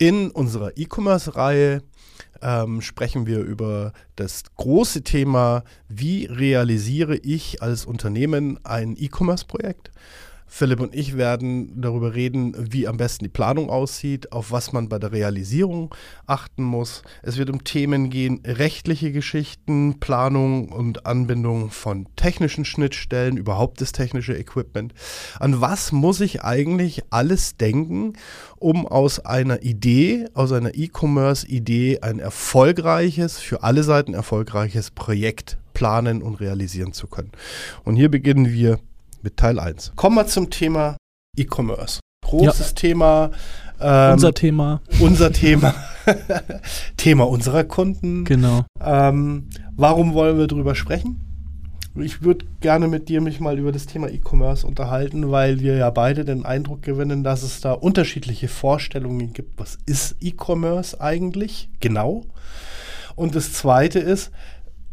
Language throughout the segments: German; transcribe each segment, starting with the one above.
In unserer E-Commerce-Reihe ähm, sprechen wir über das große Thema, wie realisiere ich als Unternehmen ein E-Commerce-Projekt. Philipp und ich werden darüber reden, wie am besten die Planung aussieht, auf was man bei der Realisierung achten muss. Es wird um Themen gehen, rechtliche Geschichten, Planung und Anbindung von technischen Schnittstellen, überhaupt das technische Equipment. An was muss ich eigentlich alles denken, um aus einer Idee, aus einer E-Commerce-Idee ein erfolgreiches, für alle Seiten erfolgreiches Projekt planen und realisieren zu können. Und hier beginnen wir mit Teil 1. Kommen wir zum Thema E-Commerce. Großes ja. Thema. Ähm, unser Thema. Unser Thema. Thema unserer Kunden. Genau. Ähm, warum wollen wir darüber sprechen? Ich würde gerne mit dir mich mal über das Thema E-Commerce unterhalten, weil wir ja beide den Eindruck gewinnen, dass es da unterschiedliche Vorstellungen gibt. Was ist E-Commerce eigentlich genau? Und das Zweite ist,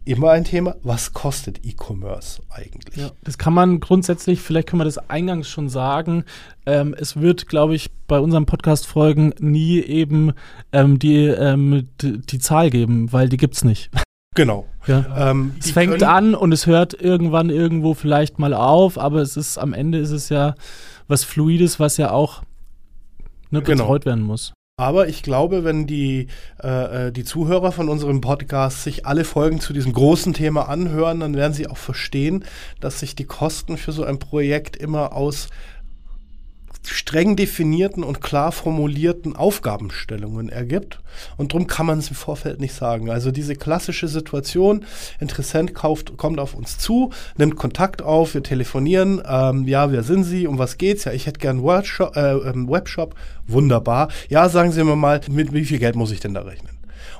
immer ein Thema, was kostet E-Commerce eigentlich? Ja, das kann man grundsätzlich, vielleicht können wir das eingangs schon sagen, ähm, es wird, glaube ich, bei unseren Podcast-Folgen nie eben ähm, die, ähm, die Zahl geben, weil die gibt es nicht. Genau. Ja. Ähm, es fängt an und es hört irgendwann irgendwo vielleicht mal auf, aber es ist am Ende ist es ja was Fluides, was ja auch ne, genau. betreut genau. werden muss. Aber ich glaube, wenn die, äh, äh, die Zuhörer von unserem Podcast sich alle Folgen zu diesem großen Thema anhören, dann werden sie auch verstehen, dass sich die Kosten für so ein Projekt immer aus streng definierten und klar formulierten Aufgabenstellungen ergibt. Und darum kann man es im Vorfeld nicht sagen. Also diese klassische Situation, Interessent kauft, kommt auf uns zu, nimmt Kontakt auf, wir telefonieren, ähm, ja, wer sind Sie, um was geht's? Ja, ich hätte gern Wordshop, äh, ähm, Webshop, wunderbar. Ja, sagen Sie mir mal, mit wie viel Geld muss ich denn da rechnen?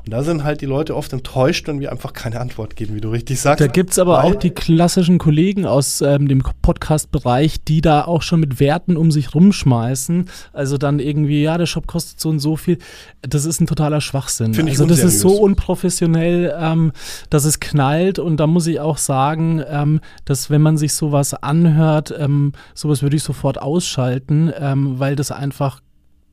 Und da sind halt die Leute oft enttäuscht, wenn wir einfach keine Antwort geben, wie du richtig sagst. Da gibt es aber auch die klassischen Kollegen aus ähm, dem Podcast-Bereich, die da auch schon mit Werten um sich rumschmeißen. Also dann irgendwie, ja, der Shop kostet so und so viel. Das ist ein totaler Schwachsinn. Find also das ist so unprofessionell, ähm, dass es knallt. Und da muss ich auch sagen, ähm, dass wenn man sich sowas anhört, ähm, sowas würde ich sofort ausschalten, ähm, weil das einfach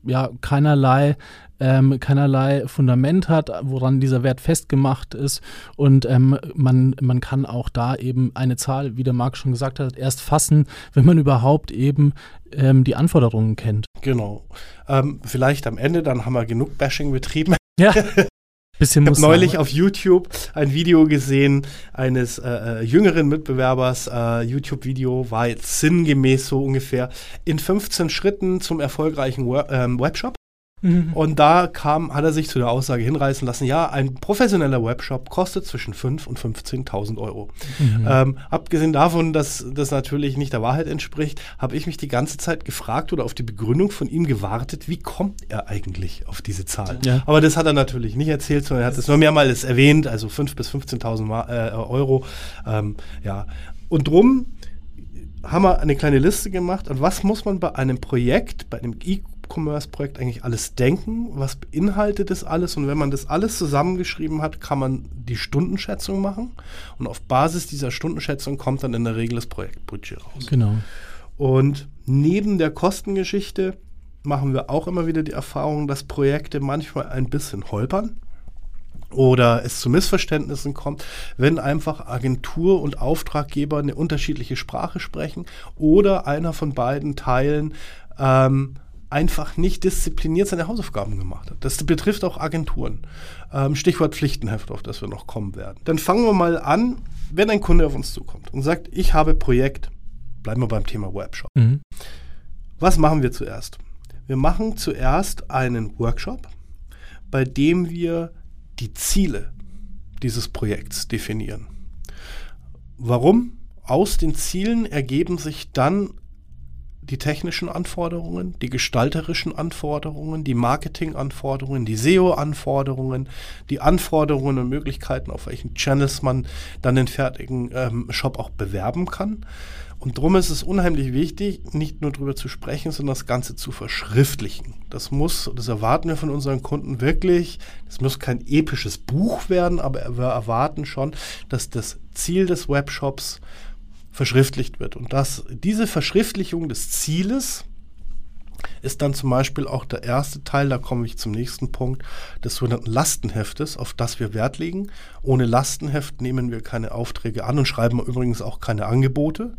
ja keinerlei ähm, keinerlei Fundament hat, woran dieser Wert festgemacht ist. Und ähm, man, man kann auch da eben eine Zahl, wie der Marc schon gesagt hat, erst fassen, wenn man überhaupt eben ähm, die Anforderungen kennt. Genau. Ähm, vielleicht am Ende, dann haben wir genug Bashing betrieben. Ja. Bisschen ich habe neulich auf YouTube ein Video gesehen eines äh, äh, jüngeren Mitbewerbers. Äh, YouTube-Video war jetzt sinngemäß so ungefähr in 15 Schritten zum erfolgreichen Web ähm, Webshop. Mhm. Und da kam, hat er sich zu der Aussage hinreißen lassen, ja, ein professioneller Webshop kostet zwischen 5.000 und 15.000 Euro. Mhm. Ähm, abgesehen davon, dass das natürlich nicht der Wahrheit entspricht, habe ich mich die ganze Zeit gefragt oder auf die Begründung von ihm gewartet, wie kommt er eigentlich auf diese Zahl? Ja. Aber das hat er natürlich nicht erzählt, sondern er hat es nur mehrmals erwähnt, also 5.000 bis 15.000 äh, Euro. Ähm, ja. Und drum haben wir eine kleine Liste gemacht. Und was muss man bei einem Projekt, bei einem E-Commerce-Projekt eigentlich alles denken? Was beinhaltet das alles? Und wenn man das alles zusammengeschrieben hat, kann man die Stundenschätzung machen. Und auf Basis dieser Stundenschätzung kommt dann in der Regel das Projektbudget raus. Genau. Und neben der Kostengeschichte machen wir auch immer wieder die Erfahrung, dass Projekte manchmal ein bisschen holpern oder es zu Missverständnissen kommt, wenn einfach Agentur und Auftraggeber eine unterschiedliche Sprache sprechen oder einer von beiden Teilen ähm, einfach nicht diszipliniert seine Hausaufgaben gemacht hat. Das betrifft auch Agenturen. Ähm, Stichwort Pflichtenheft, auf das wir noch kommen werden. Dann fangen wir mal an, wenn ein Kunde auf uns zukommt und sagt, ich habe Projekt, bleiben wir beim Thema Webshop. Mhm. Was machen wir zuerst? Wir machen zuerst einen Workshop, bei dem wir die Ziele dieses Projekts definieren. Warum? Aus den Zielen ergeben sich dann die technischen Anforderungen, die gestalterischen Anforderungen, die Marketinganforderungen, die SEO-Anforderungen, die Anforderungen und Möglichkeiten, auf welchen Channels man dann den fertigen ähm, Shop auch bewerben kann. Und darum ist es unheimlich wichtig, nicht nur darüber zu sprechen, sondern das Ganze zu verschriftlichen. Das muss, das erwarten wir von unseren Kunden wirklich. Das muss kein episches Buch werden, aber wir erwarten schon, dass das Ziel des Webshops verschriftlicht wird. Und dass diese Verschriftlichung des Zieles ist dann zum Beispiel auch der erste Teil, da komme ich zum nächsten Punkt, des sogenannten Lastenheftes, auf das wir Wert legen. Ohne Lastenheft nehmen wir keine Aufträge an und schreiben übrigens auch keine Angebote.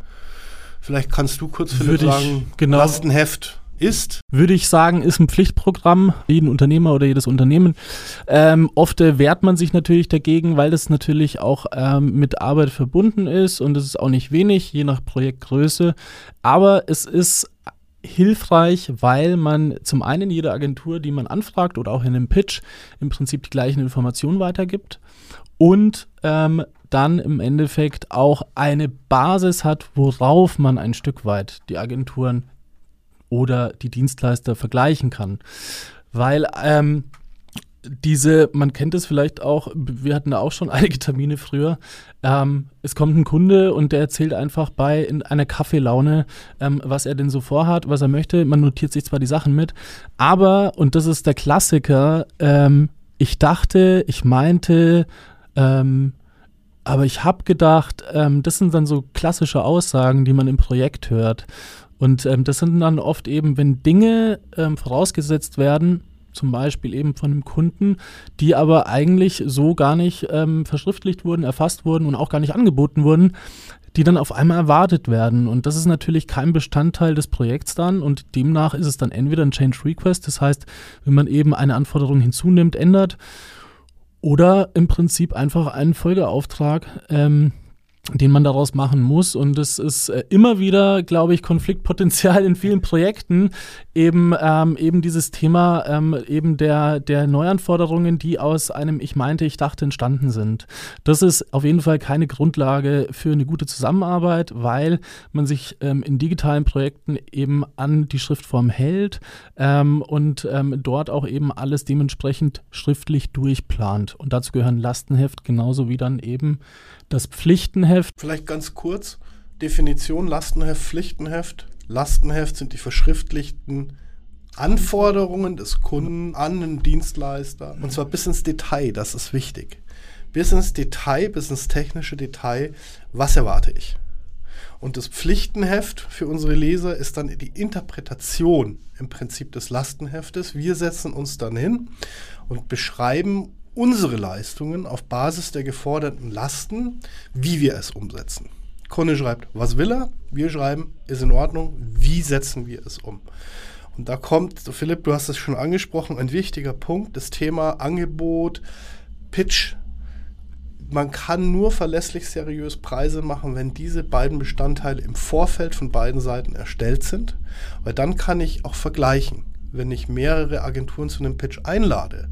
Vielleicht kannst du kurz Philipp, sagen, genau, Lastenheft ist? Würde ich sagen, ist ein Pflichtprogramm, jeden Unternehmer oder jedes Unternehmen. Ähm, oft wehrt man sich natürlich dagegen, weil das natürlich auch ähm, mit Arbeit verbunden ist und es ist auch nicht wenig, je nach Projektgröße. Aber es ist hilfreich, weil man zum einen jeder Agentur, die man anfragt oder auch in einem Pitch im Prinzip die gleichen Informationen weitergibt und ähm, dann im Endeffekt auch eine Basis hat, worauf man ein Stück weit die Agenturen oder die Dienstleister vergleichen kann. Weil ähm, diese, man kennt es vielleicht auch, wir hatten da auch schon einige Termine früher. Ähm, es kommt ein Kunde und der erzählt einfach bei in einer Kaffeelaune, ähm, was er denn so vorhat, was er möchte. Man notiert sich zwar die Sachen mit, aber, und das ist der Klassiker, ähm, ich dachte, ich meinte, ähm, aber ich habe gedacht, ähm, das sind dann so klassische Aussagen, die man im Projekt hört. Und ähm, das sind dann oft eben, wenn Dinge vorausgesetzt werden, zum Beispiel eben von einem Kunden, die aber eigentlich so gar nicht ähm, verschriftlicht wurden, erfasst wurden und auch gar nicht angeboten wurden, die dann auf einmal erwartet werden. Und das ist natürlich kein Bestandteil des Projekts dann und demnach ist es dann entweder ein Change Request, das heißt, wenn man eben eine Anforderung hinzunimmt, ändert, oder im Prinzip einfach einen Folgeauftrag. Ähm, den man daraus machen muss. Und es ist äh, immer wieder, glaube ich, Konfliktpotenzial in vielen Projekten, eben, ähm, eben dieses Thema ähm, eben der, der Neuanforderungen, die aus einem Ich meinte, ich dachte entstanden sind. Das ist auf jeden Fall keine Grundlage für eine gute Zusammenarbeit, weil man sich ähm, in digitalen Projekten eben an die Schriftform hält ähm, und ähm, dort auch eben alles dementsprechend schriftlich durchplant. Und dazu gehören Lastenheft genauso wie dann eben das Pflichtenheft. Vielleicht ganz kurz. Definition Lastenheft, Pflichtenheft. Lastenheft sind die verschriftlichten Anforderungen des Kunden an den Dienstleister. Und zwar bis ins Detail, das ist wichtig. Bis ins Detail, bis ins technische Detail, was erwarte ich? Und das Pflichtenheft für unsere Leser ist dann die Interpretation im Prinzip des Lastenheftes. Wir setzen uns dann hin und beschreiben unsere Leistungen auf Basis der geforderten Lasten, wie wir es umsetzen. Kunde schreibt, was will er? Wir schreiben, ist in Ordnung, wie setzen wir es um? Und da kommt, Philipp, du hast es schon angesprochen, ein wichtiger Punkt, das Thema Angebot, Pitch. Man kann nur verlässlich seriös Preise machen, wenn diese beiden Bestandteile im Vorfeld von beiden Seiten erstellt sind, weil dann kann ich auch vergleichen wenn ich mehrere Agenturen zu einem Pitch einlade.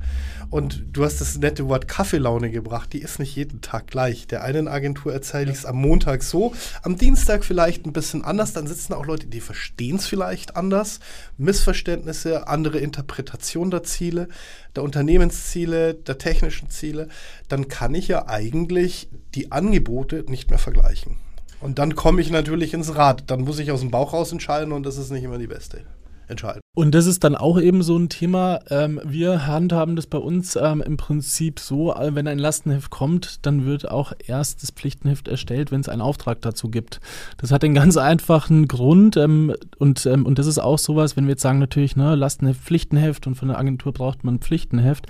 Und du hast das nette Wort Kaffeelaune gebracht, die ist nicht jeden Tag gleich. Der einen Agentur erzähle ich es am Montag so, am Dienstag vielleicht ein bisschen anders, dann sitzen auch Leute, die verstehen es vielleicht anders. Missverständnisse, andere Interpretation der Ziele, der Unternehmensziele, der technischen Ziele. Dann kann ich ja eigentlich die Angebote nicht mehr vergleichen. Und dann komme ich natürlich ins Rad. Dann muss ich aus dem Bauch raus entscheiden und das ist nicht immer die beste entscheiden. Und das ist dann auch eben so ein Thema. Ähm, wir handhaben das bei uns ähm, im Prinzip so, äh, wenn ein Lastenheft kommt, dann wird auch erst das Pflichtenheft erstellt, wenn es einen Auftrag dazu gibt. Das hat den ganz einfachen Grund ähm, und, ähm, und das ist auch sowas, wenn wir jetzt sagen natürlich, ne, Lastenheft, Pflichtenheft und von der Agentur braucht man Pflichtenheft.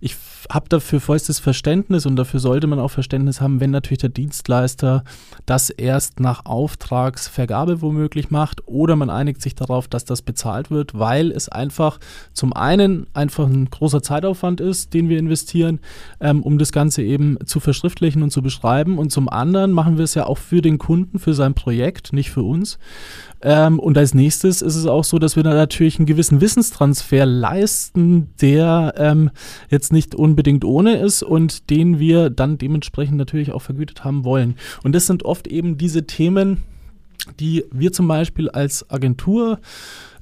Ich habe dafür vollstes Verständnis und dafür sollte man auch Verständnis haben, wenn natürlich der Dienstleister das erst nach Auftragsvergabe womöglich macht oder man einigt sich darauf, dass das bezahlt wird, weil es einfach zum einen einfach ein großer Zeitaufwand ist, den wir investieren, ähm, um das Ganze eben zu verschriftlichen und zu beschreiben und zum anderen machen wir es ja auch für den Kunden, für sein Projekt, nicht für uns. Ähm, und als nächstes ist es auch so, dass wir da natürlich einen gewissen Wissenstransfer leisten, der ähm, jetzt nicht unbedingt ohne ist und den wir dann dementsprechend natürlich auch vergütet haben wollen. Und das sind oft eben diese Themen, die wir zum Beispiel als Agentur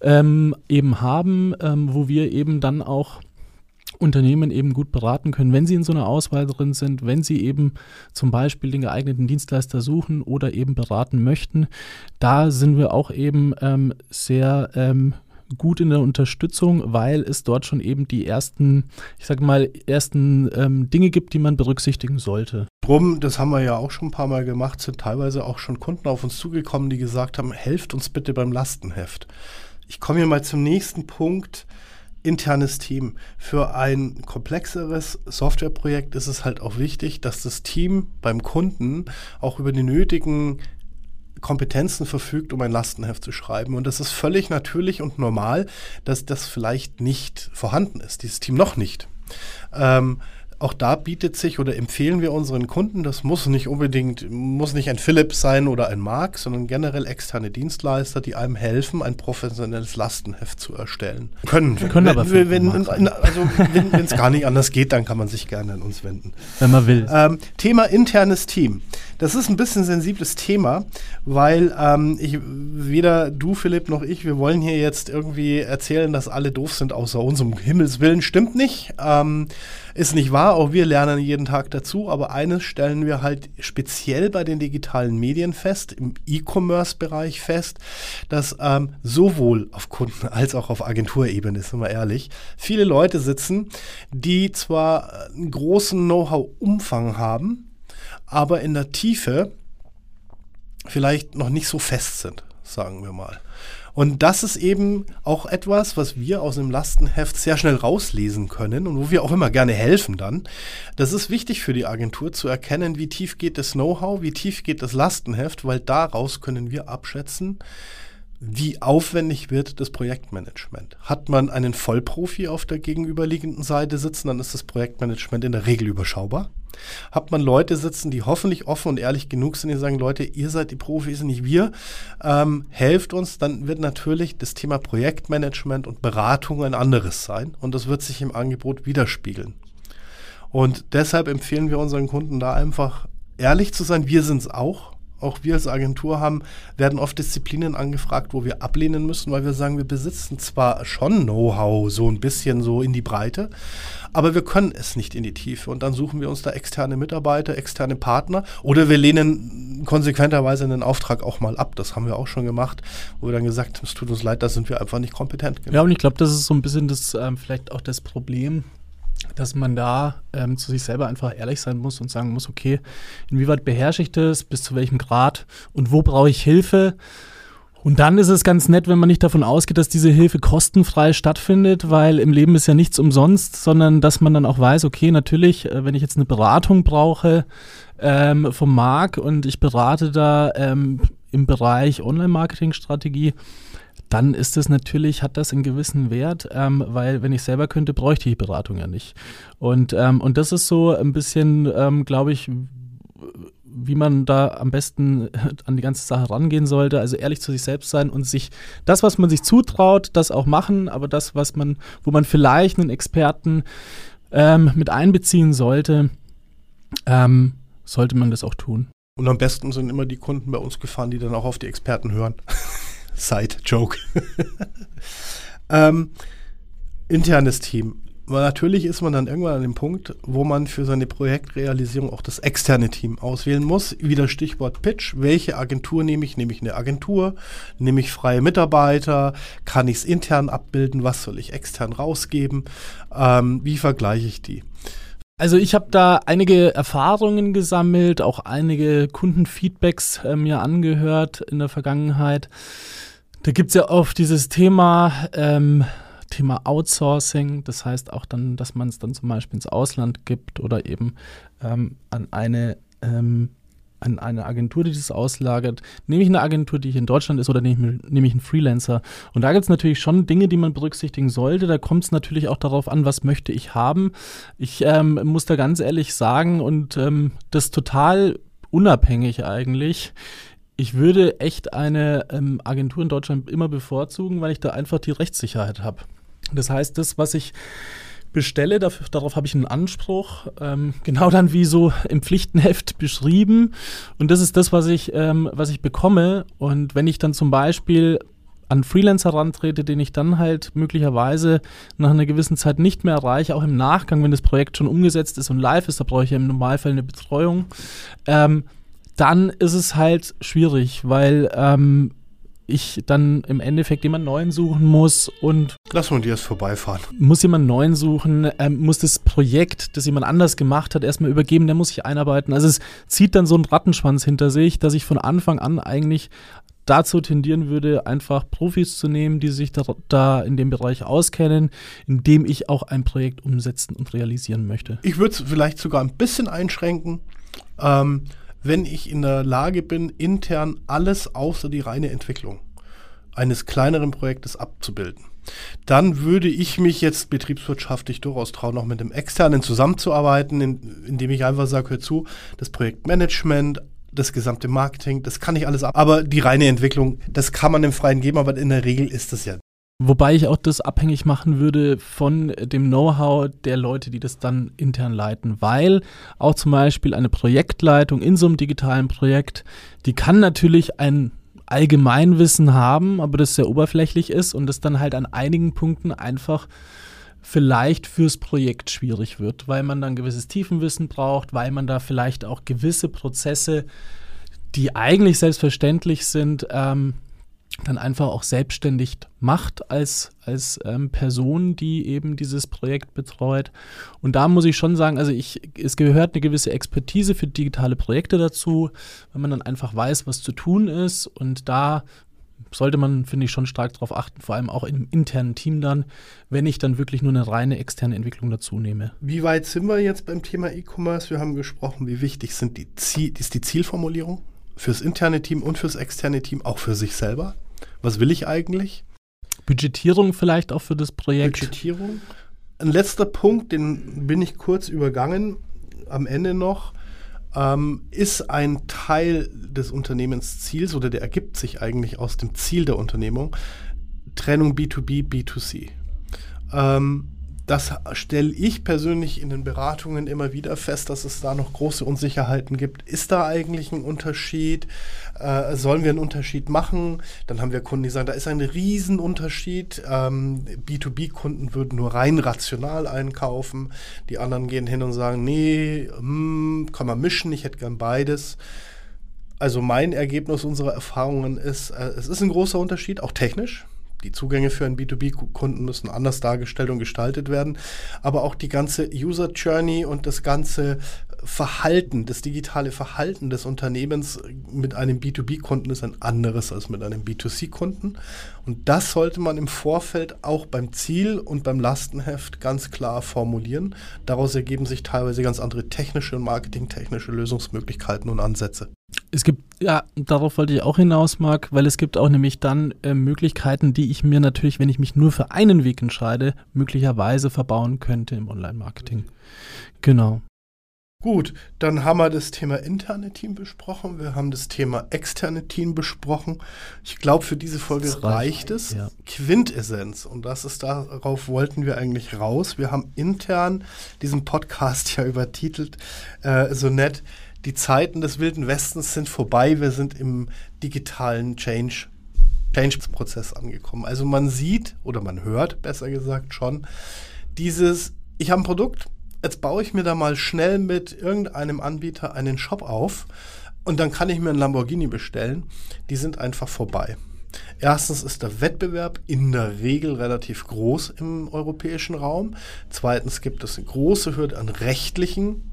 ähm, eben haben, ähm, wo wir eben dann auch Unternehmen eben gut beraten können, wenn sie in so einer Auswahl drin sind, wenn sie eben zum Beispiel den geeigneten Dienstleister suchen oder eben beraten möchten. Da sind wir auch eben ähm, sehr ähm, gut in der Unterstützung, weil es dort schon eben die ersten, ich sage mal, ersten ähm, Dinge gibt, die man berücksichtigen sollte. Drum, das haben wir ja auch schon ein paar Mal gemacht, sind teilweise auch schon Kunden auf uns zugekommen, die gesagt haben, helft uns bitte beim Lastenheft. Ich komme hier mal zum nächsten Punkt. Internes Team. Für ein komplexeres Softwareprojekt ist es halt auch wichtig, dass das Team beim Kunden auch über die nötigen Kompetenzen verfügt, um ein Lastenheft zu schreiben. Und das ist völlig natürlich und normal, dass das vielleicht nicht vorhanden ist, dieses Team noch nicht. Ähm, auch da bietet sich oder empfehlen wir unseren Kunden, das muss nicht unbedingt, muss nicht ein Philips sein oder ein Mark, sondern generell externe Dienstleister, die einem helfen, ein professionelles Lastenheft zu erstellen. Können wir. Können wenn, aber wenn, wenn, also wenn es gar nicht anders geht, dann kann man sich gerne an uns wenden. Wenn man will. Ähm, Thema internes Team. Das ist ein bisschen sensibles Thema, weil ähm, ich, weder du, Philipp, noch ich, wir wollen hier jetzt irgendwie erzählen, dass alle doof sind außer uns. Um Himmels Willen stimmt nicht. Ähm, ist nicht wahr, auch wir lernen jeden Tag dazu, aber eines stellen wir halt speziell bei den digitalen Medien fest, im E-Commerce-Bereich fest, dass ähm, sowohl auf Kunden- als auch auf Agenturebene, sind wir ehrlich, viele Leute sitzen, die zwar einen großen Know-how-Umfang haben, aber in der Tiefe vielleicht noch nicht so fest sind, sagen wir mal. Und das ist eben auch etwas, was wir aus dem Lastenheft sehr schnell rauslesen können und wo wir auch immer gerne helfen dann. Das ist wichtig für die Agentur zu erkennen, wie tief geht das Know-how, wie tief geht das Lastenheft, weil daraus können wir abschätzen, wie aufwendig wird das Projektmanagement? Hat man einen Vollprofi auf der gegenüberliegenden Seite sitzen, dann ist das Projektmanagement in der Regel überschaubar. Hat man Leute sitzen, die hoffentlich offen und ehrlich genug sind, die sagen, Leute, ihr seid die Profis, nicht wir, ähm, helft uns, dann wird natürlich das Thema Projektmanagement und Beratung ein anderes sein und das wird sich im Angebot widerspiegeln. Und deshalb empfehlen wir unseren Kunden da einfach ehrlich zu sein. Wir sind es auch auch wir als Agentur haben, werden oft Disziplinen angefragt, wo wir ablehnen müssen, weil wir sagen, wir besitzen zwar schon Know-how, so ein bisschen so in die Breite, aber wir können es nicht in die Tiefe. Und dann suchen wir uns da externe Mitarbeiter, externe Partner oder wir lehnen konsequenterweise einen Auftrag auch mal ab. Das haben wir auch schon gemacht, wo wir dann gesagt haben, es tut uns leid, da sind wir einfach nicht kompetent genug. Ja, und ich glaube, das ist so ein bisschen das, ähm, vielleicht auch das Problem, dass man da ähm, zu sich selber einfach ehrlich sein muss und sagen muss, okay, inwieweit beherrsche ich das, bis zu welchem Grad und wo brauche ich Hilfe? Und dann ist es ganz nett, wenn man nicht davon ausgeht, dass diese Hilfe kostenfrei stattfindet, weil im Leben ist ja nichts umsonst, sondern dass man dann auch weiß, okay, natürlich, äh, wenn ich jetzt eine Beratung brauche ähm, vom Marc und ich berate da ähm, im Bereich Online-Marketing-Strategie, dann ist es natürlich, hat das einen gewissen Wert, ähm, weil wenn ich selber könnte, bräuchte ich Beratung ja nicht. Und, ähm, und das ist so ein bisschen, ähm, glaube ich, wie man da am besten an die ganze Sache rangehen sollte. Also ehrlich zu sich selbst sein und sich das, was man sich zutraut, das auch machen, aber das, was man, wo man vielleicht einen Experten ähm, mit einbeziehen sollte, ähm, sollte man das auch tun. Und am besten sind immer die Kunden bei uns gefahren, die dann auch auf die Experten hören. Side-Joke. ähm, internes Team. Aber natürlich ist man dann irgendwann an dem Punkt, wo man für seine Projektrealisierung auch das externe Team auswählen muss. Wieder Stichwort Pitch. Welche Agentur nehme ich? Nehme ich eine Agentur? Nehme ich freie Mitarbeiter? Kann ich es intern abbilden? Was soll ich extern rausgeben? Ähm, wie vergleiche ich die? Also ich habe da einige Erfahrungen gesammelt, auch einige Kundenfeedbacks äh, mir angehört in der Vergangenheit. Da gibt es ja oft dieses Thema, ähm, Thema Outsourcing, das heißt auch dann, dass man es dann zum Beispiel ins Ausland gibt oder eben ähm, an eine ähm, an eine Agentur, die das auslagert. Nehme ich eine Agentur, die hier in Deutschland ist, oder nehme ich, nehme ich einen Freelancer? Und da gibt es natürlich schon Dinge, die man berücksichtigen sollte. Da kommt es natürlich auch darauf an, was möchte ich haben. Ich ähm, muss da ganz ehrlich sagen und ähm, das total unabhängig eigentlich ich würde echt eine ähm, Agentur in Deutschland immer bevorzugen, weil ich da einfach die Rechtssicherheit habe. Das heißt, das, was ich bestelle, dafür, darauf habe ich einen Anspruch, ähm, genau dann wie so im Pflichtenheft beschrieben. Und das ist das, was ich, ähm, was ich bekomme. Und wenn ich dann zum Beispiel an Freelancer rantrete, den ich dann halt möglicherweise nach einer gewissen Zeit nicht mehr erreiche, auch im Nachgang, wenn das Projekt schon umgesetzt ist und live ist, da brauche ich ja im Normalfall eine Betreuung. Ähm, dann ist es halt schwierig, weil ähm, ich dann im Endeffekt jemanden neuen suchen muss und. Lass mal dir erst vorbeifahren. Muss jemanden neuen suchen, ähm, muss das Projekt, das jemand anders gemacht hat, erstmal übergeben, der muss sich einarbeiten. Also es zieht dann so einen Rattenschwanz hinter sich, dass ich von Anfang an eigentlich dazu tendieren würde, einfach Profis zu nehmen, die sich da, da in dem Bereich auskennen, in dem ich auch ein Projekt umsetzen und realisieren möchte. Ich würde es vielleicht sogar ein bisschen einschränken. Ähm, wenn ich in der Lage bin, intern alles außer die reine Entwicklung eines kleineren Projektes abzubilden, dann würde ich mich jetzt betriebswirtschaftlich durchaus trauen, auch mit dem Externen zusammenzuarbeiten, in, indem ich einfach sage, hör zu, das Projektmanagement, das gesamte Marketing, das kann ich alles ab. Aber die reine Entwicklung, das kann man im Freien geben, aber in der Regel ist das ja. Wobei ich auch das abhängig machen würde von dem Know-how der Leute, die das dann intern leiten, weil auch zum Beispiel eine Projektleitung in so einem digitalen Projekt, die kann natürlich ein Allgemeinwissen haben, aber das sehr oberflächlich ist und das dann halt an einigen Punkten einfach vielleicht fürs Projekt schwierig wird, weil man dann gewisses Tiefenwissen braucht, weil man da vielleicht auch gewisse Prozesse, die eigentlich selbstverständlich sind, ähm, dann einfach auch selbstständig macht als, als ähm, Person, die eben dieses Projekt betreut. Und da muss ich schon sagen, also ich, es gehört eine gewisse Expertise für digitale Projekte dazu, wenn man dann einfach weiß, was zu tun ist. Und da sollte man, finde ich, schon stark darauf achten, vor allem auch im internen Team dann, wenn ich dann wirklich nur eine reine externe Entwicklung dazu nehme. Wie weit sind wir jetzt beim Thema E-Commerce? Wir haben gesprochen, wie wichtig sind die Ziel, ist die Zielformulierung fürs interne Team und fürs externe Team, auch für sich selber. Was will ich eigentlich? Budgetierung vielleicht auch für das Projekt. Budgetierung. Ein letzter Punkt, den bin ich kurz übergangen, am Ende noch, ähm, ist ein Teil des Unternehmensziels oder der ergibt sich eigentlich aus dem Ziel der Unternehmung, Trennung B2B, B2C. Ähm, das stelle ich persönlich in den Beratungen immer wieder fest, dass es da noch große Unsicherheiten gibt. Ist da eigentlich ein Unterschied? Äh, sollen wir einen Unterschied machen? Dann haben wir Kunden, die sagen, da ist ein Riesenunterschied. Ähm, B2B-Kunden würden nur rein rational einkaufen. Die anderen gehen hin und sagen, nee, hm, kann man mischen, ich hätte gern beides. Also mein Ergebnis unserer Erfahrungen ist, äh, es ist ein großer Unterschied, auch technisch die Zugänge für einen B2B-Kunden müssen anders dargestellt und gestaltet werden. Aber auch die ganze User Journey und das ganze Verhalten, das digitale Verhalten des Unternehmens mit einem B2B-Kunden ist ein anderes als mit einem B2C-Kunden. Und das sollte man im Vorfeld auch beim Ziel und beim Lastenheft ganz klar formulieren. Daraus ergeben sich teilweise ganz andere technische und marketingtechnische Lösungsmöglichkeiten und Ansätze. Es gibt, ja, darauf wollte ich auch hinaus, Marc, weil es gibt auch nämlich dann äh, Möglichkeiten, die ich mir natürlich, wenn ich mich nur für einen Weg entscheide, möglicherweise verbauen könnte im Online-Marketing. Genau. Gut, dann haben wir das Thema interne Team besprochen, wir haben das Thema externe Team besprochen. Ich glaube, für diese Folge reicht, reicht, es. Ja. Quintessenz, und das ist darauf wollten wir eigentlich raus. Wir haben intern diesen Podcast ja übertitelt, äh, so nett, die Zeiten des Wilden Westens sind vorbei, wir sind im digitalen Change Change-Prozess angekommen. Also man sieht oder man hört, besser gesagt schon, dieses, ich habe ein Produkt, jetzt baue ich mir da mal schnell mit irgendeinem Anbieter einen Shop auf und dann kann ich mir einen Lamborghini bestellen. Die sind einfach vorbei. Erstens ist der Wettbewerb in der Regel relativ groß im europäischen Raum. Zweitens gibt es eine große Hürde an rechtlichen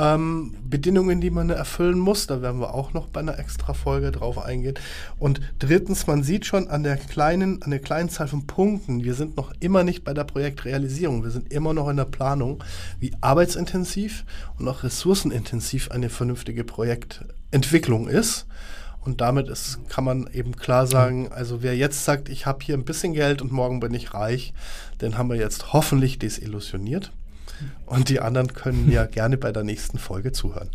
ähm, Bedingungen, die man erfüllen muss. Da werden wir auch noch bei einer extra Folge drauf eingehen. Und drittens, man sieht schon an der kleinen, an der kleinen Zahl von Punkten, wir sind noch immer nicht bei der Projektrealisierung. Wir sind immer noch in der Planung, wie arbeitsintensiv und auch ressourcenintensiv eine vernünftige Projektentwicklung ist. Und damit ist, kann man eben klar sagen, also wer jetzt sagt, ich habe hier ein bisschen Geld und morgen bin ich reich, den haben wir jetzt hoffentlich desillusioniert. Und die anderen können ja gerne bei der nächsten Folge zuhören.